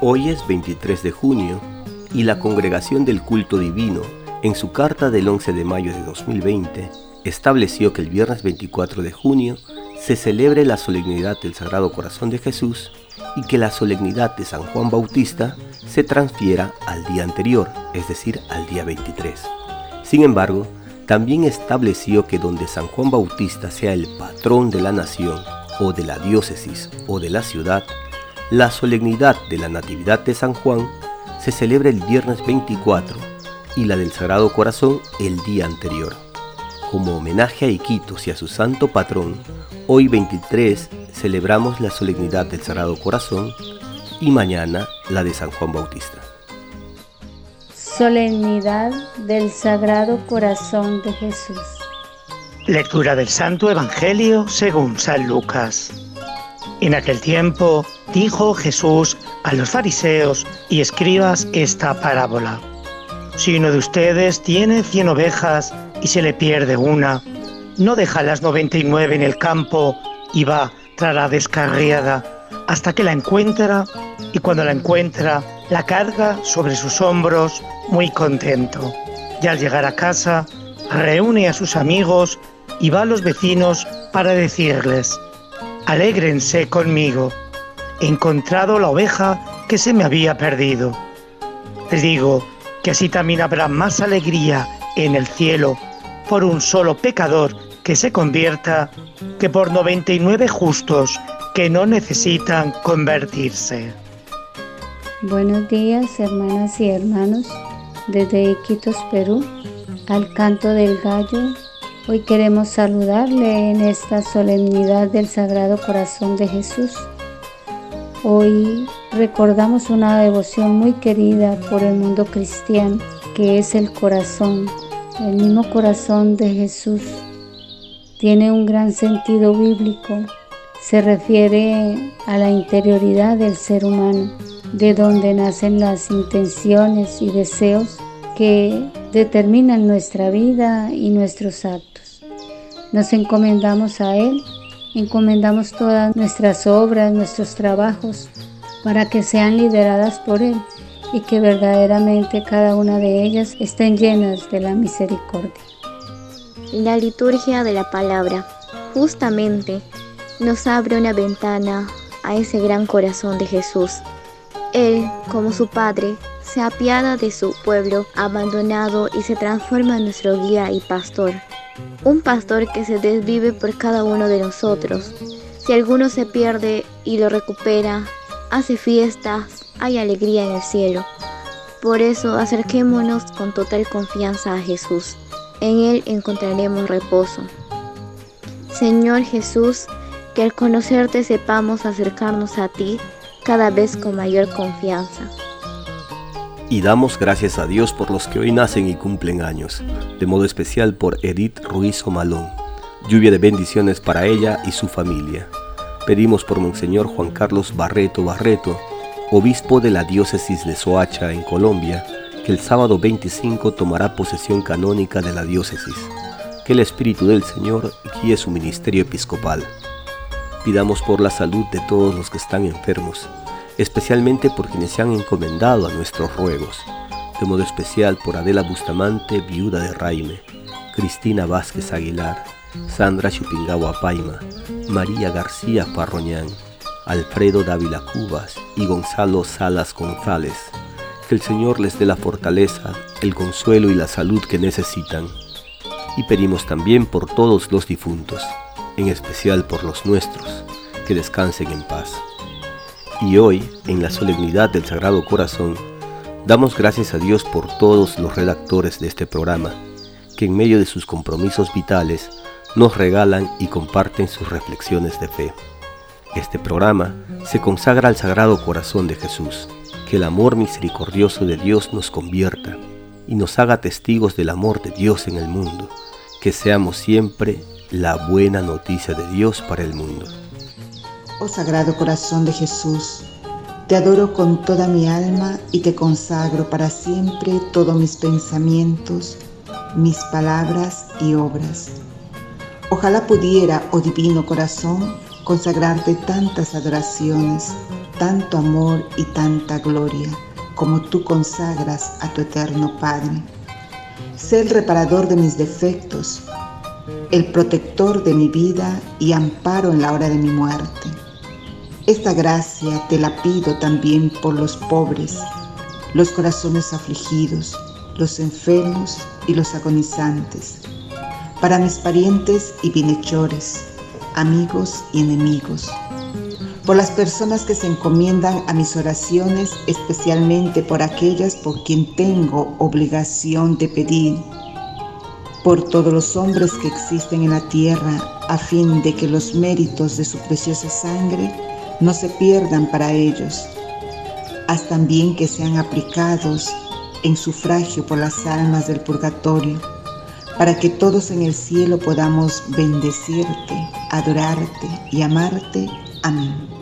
Hoy es 23 de junio y la Congregación del Culto Divino, en su carta del 11 de mayo de 2020, estableció que el viernes 24 de junio se celebre la solemnidad del Sagrado Corazón de Jesús y que la solemnidad de San Juan Bautista se transfiera al día anterior, es decir, al día 23. Sin embargo, también estableció que donde San Juan Bautista sea el patrón de la nación, o de la diócesis, o de la ciudad, la solemnidad de la Natividad de San Juan se celebra el viernes 24 y la del Sagrado Corazón el día anterior. Como homenaje a Iquitos y a su santo patrón, hoy 23 celebramos la solemnidad del Sagrado Corazón y mañana la de San Juan Bautista. Solemnidad del Sagrado Corazón de Jesús. Lectura del Santo Evangelio según San Lucas. En aquel tiempo dijo Jesús a los fariseos y escribas esta parábola. Si uno de ustedes tiene cien ovejas y se le pierde una, no deja las noventa y nueve en el campo y va tras la descarriada hasta que la encuentra y cuando la encuentra la carga sobre sus hombros muy contento. Y al llegar a casa reúne a sus amigos y va a los vecinos para decirles, Alégrense conmigo. He encontrado la oveja que se me había perdido. Les digo que así también habrá más alegría en el cielo por un solo pecador que se convierta que por 99 justos que no necesitan convertirse. Buenos días, hermanas y hermanos, desde Iquitos, Perú, al canto del gallo Hoy queremos saludarle en esta solemnidad del Sagrado Corazón de Jesús. Hoy recordamos una devoción muy querida por el mundo cristiano, que es el corazón, el mismo corazón de Jesús. Tiene un gran sentido bíblico. Se refiere a la interioridad del ser humano, de donde nacen las intenciones y deseos que determinan nuestra vida y nuestros actos. Nos encomendamos a Él, encomendamos todas nuestras obras, nuestros trabajos, para que sean lideradas por Él y que verdaderamente cada una de ellas estén llenas de la misericordia. La liturgia de la palabra justamente nos abre una ventana a ese gran corazón de Jesús. Él, como su Padre, se apiada de su pueblo abandonado y se transforma en nuestro guía y pastor. Un pastor que se desvive por cada uno de nosotros. Si alguno se pierde y lo recupera, hace fiestas, hay alegría en el cielo. Por eso acerquémonos con total confianza a Jesús. En Él encontraremos reposo. Señor Jesús, que al conocerte sepamos acercarnos a ti cada vez con mayor confianza y damos gracias a Dios por los que hoy nacen y cumplen años, de modo especial por Edith Ruiz Omalón. Lluvia de bendiciones para ella y su familia. Pedimos por Monseñor Juan Carlos Barreto Barreto, obispo de la diócesis de Soacha en Colombia, que el sábado 25 tomará posesión canónica de la diócesis. Que el Espíritu del Señor guíe su ministerio episcopal. Pidamos por la salud de todos los que están enfermos especialmente por quienes se han encomendado a nuestros ruegos, de modo especial por Adela Bustamante, viuda de Raime, Cristina Vázquez Aguilar, Sandra Chupingawa Paima, María García Parroñán, Alfredo Dávila Cubas y Gonzalo Salas González. Que el Señor les dé la fortaleza, el consuelo y la salud que necesitan. Y pedimos también por todos los difuntos, en especial por los nuestros, que descansen en paz. Y hoy, en la solemnidad del Sagrado Corazón, damos gracias a Dios por todos los redactores de este programa, que en medio de sus compromisos vitales nos regalan y comparten sus reflexiones de fe. Este programa se consagra al Sagrado Corazón de Jesús, que el amor misericordioso de Dios nos convierta y nos haga testigos del amor de Dios en el mundo, que seamos siempre la buena noticia de Dios para el mundo. Oh Sagrado Corazón de Jesús, te adoro con toda mi alma y te consagro para siempre todos mis pensamientos, mis palabras y obras. Ojalá pudiera, oh Divino Corazón, consagrarte tantas adoraciones, tanto amor y tanta gloria como tú consagras a tu eterno Padre. Sé el reparador de mis defectos, el protector de mi vida y amparo en la hora de mi muerte. Esta gracia te la pido también por los pobres, los corazones afligidos, los enfermos y los agonizantes, para mis parientes y bienhechores, amigos y enemigos, por las personas que se encomiendan a mis oraciones, especialmente por aquellas por quien tengo obligación de pedir, por todos los hombres que existen en la tierra, a fin de que los méritos de su preciosa sangre no se pierdan para ellos. Haz también que sean aplicados en sufragio por las almas del purgatorio, para que todos en el cielo podamos bendecirte, adorarte y amarte. Amén.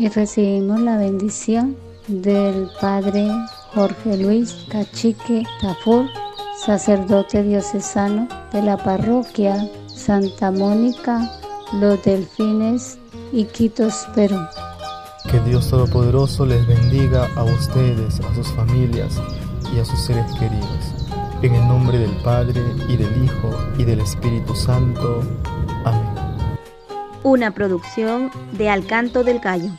Y recibimos la bendición del Padre Jorge Luis Cachique Tafur, sacerdote diocesano de la parroquia Santa Mónica, Los Delfines, Iquitos, Perú. Que Dios Todopoderoso les bendiga a ustedes, a sus familias y a sus seres queridos. En el nombre del Padre y del Hijo y del Espíritu Santo. Amén. Una producción de Alcanto del Gallo.